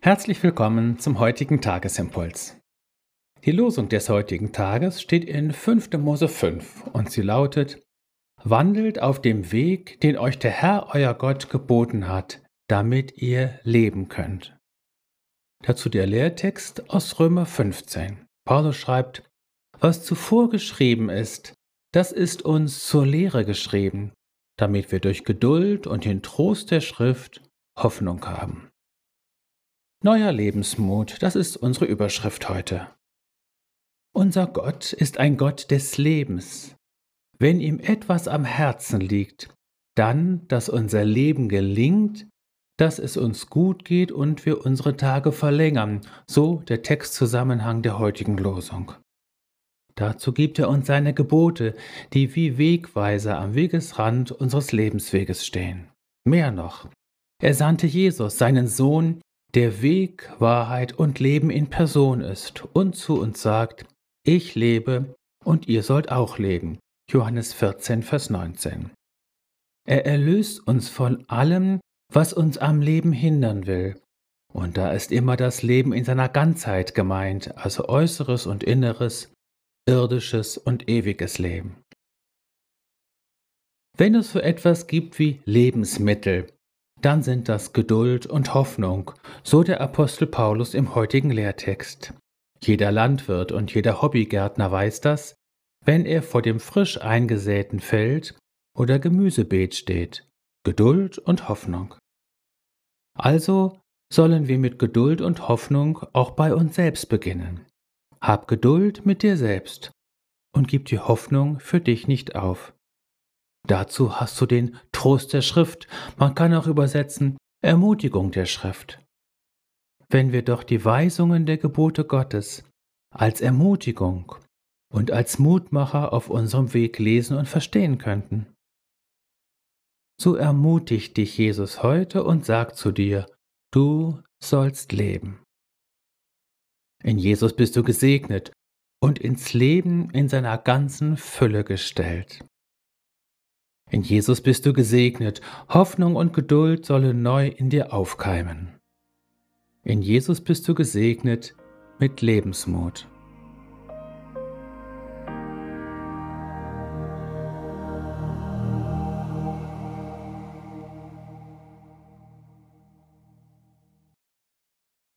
Herzlich willkommen zum heutigen Tagesimpuls. Die Losung des heutigen Tages steht in 5. Mose 5 und sie lautet: Wandelt auf dem Weg, den euch der Herr euer Gott geboten hat, damit ihr leben könnt. Dazu der Lehrtext aus Römer 15. Paulus schreibt: Was zuvor geschrieben ist, das ist uns zur Lehre geschrieben, damit wir durch Geduld und den Trost der Schrift Hoffnung haben. Neuer Lebensmut, das ist unsere Überschrift heute. Unser Gott ist ein Gott des Lebens. Wenn ihm etwas am Herzen liegt, dann, dass unser Leben gelingt, dass es uns gut geht und wir unsere Tage verlängern, so der Textzusammenhang der heutigen Losung. Dazu gibt er uns seine Gebote, die wie Wegweiser am Wegesrand unseres Lebensweges stehen. Mehr noch, er sandte Jesus, seinen Sohn, der Weg, Wahrheit und Leben in Person ist und zu uns sagt, ich lebe und ihr sollt auch leben. Johannes 14, Vers 19. Er erlöst uns von allem, was uns am Leben hindern will. Und da ist immer das Leben in seiner Ganzheit gemeint, also äußeres und inneres, irdisches und ewiges Leben. Wenn es so etwas gibt wie Lebensmittel, dann sind das Geduld und Hoffnung, so der Apostel Paulus im heutigen Lehrtext. Jeder Landwirt und jeder Hobbygärtner weiß das, wenn er vor dem frisch eingesäten Feld oder Gemüsebeet steht. Geduld und Hoffnung. Also sollen wir mit Geduld und Hoffnung auch bei uns selbst beginnen. Hab Geduld mit dir selbst und gib die Hoffnung für dich nicht auf. Dazu hast du den Trost der Schrift, man kann auch übersetzen Ermutigung der Schrift. Wenn wir doch die Weisungen der Gebote Gottes als Ermutigung und als Mutmacher auf unserem Weg lesen und verstehen könnten. So ermutigt dich Jesus heute und sagt zu dir, du sollst leben. In Jesus bist du gesegnet und ins Leben in seiner ganzen Fülle gestellt. In Jesus bist du gesegnet, Hoffnung und Geduld sollen neu in dir aufkeimen. In Jesus bist du gesegnet mit Lebensmut.